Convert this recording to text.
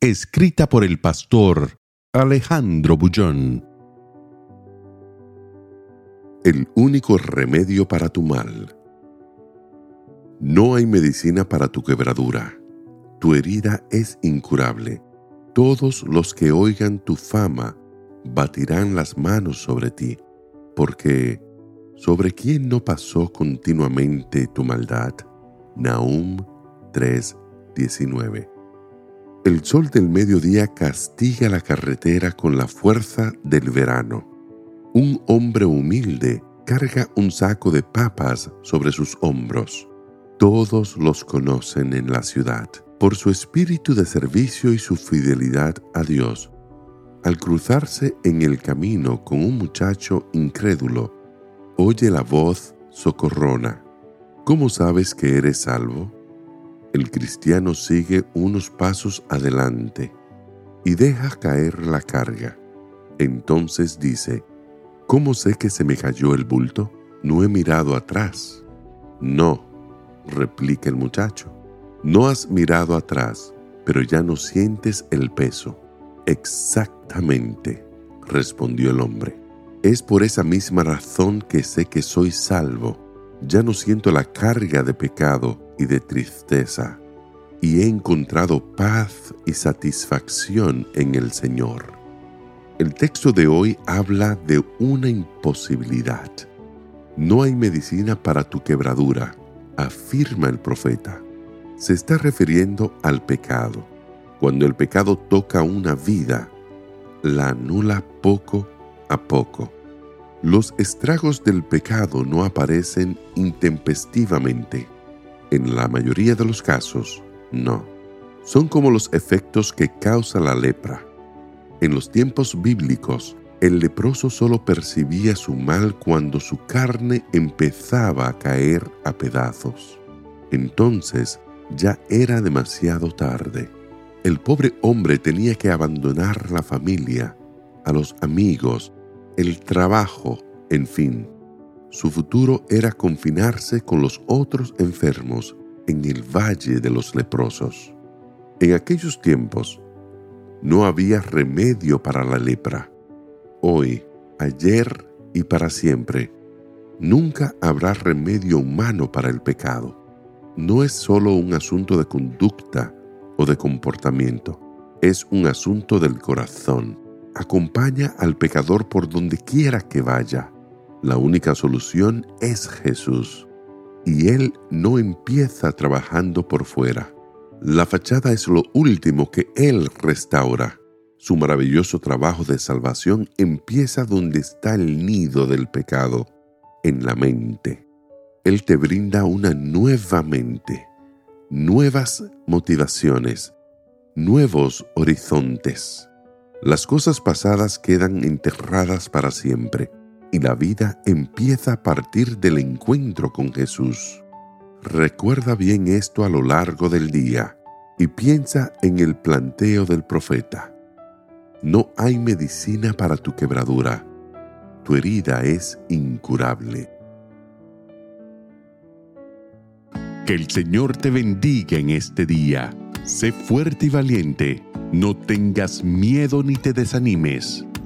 Escrita por el pastor Alejandro Bullón. El único remedio para tu mal. No hay medicina para tu quebradura. Tu herida es incurable. Todos los que oigan tu fama batirán las manos sobre ti, porque ¿sobre quién no pasó continuamente tu maldad? Nahum 3:19 El sol del mediodía castiga la carretera con la fuerza del verano. Un hombre humilde carga un saco de papas sobre sus hombros. Todos los conocen en la ciudad por su espíritu de servicio y su fidelidad a Dios. Al cruzarse en el camino con un muchacho incrédulo, oye la voz socorrona. ¿Cómo sabes que eres salvo? El cristiano sigue unos pasos adelante y deja caer la carga. Entonces dice, ¿cómo sé que se me cayó el bulto? No he mirado atrás. No, replica el muchacho. No has mirado atrás, pero ya no sientes el peso. Exactamente, respondió el hombre. Es por esa misma razón que sé que soy salvo. Ya no siento la carga de pecado y de tristeza, y he encontrado paz y satisfacción en el Señor. El texto de hoy habla de una imposibilidad. No hay medicina para tu quebradura, afirma el profeta se está refiriendo al pecado. Cuando el pecado toca una vida, la anula poco a poco. Los estragos del pecado no aparecen intempestivamente. En la mayoría de los casos, no. Son como los efectos que causa la lepra. En los tiempos bíblicos, el leproso solo percibía su mal cuando su carne empezaba a caer a pedazos. Entonces ya era demasiado tarde. El pobre hombre tenía que abandonar la familia, a los amigos, el trabajo, en fin. Su futuro era confinarse con los otros enfermos en el valle de los leprosos. En aquellos tiempos no había remedio para la lepra. Hoy, ayer y para siempre, nunca habrá remedio humano para el pecado no es solo un asunto de conducta o de comportamiento, es un asunto del corazón. Acompaña al pecador por donde quiera que vaya. La única solución es Jesús. Y Él no empieza trabajando por fuera. La fachada es lo último que Él restaura. Su maravilloso trabajo de salvación empieza donde está el nido del pecado, en la mente. Él te brinda una nueva mente, nuevas motivaciones, nuevos horizontes. Las cosas pasadas quedan enterradas para siempre y la vida empieza a partir del encuentro con Jesús. Recuerda bien esto a lo largo del día y piensa en el planteo del profeta. No hay medicina para tu quebradura. Tu herida es incurable. Que el Señor te bendiga en este día. Sé fuerte y valiente. No tengas miedo ni te desanimes,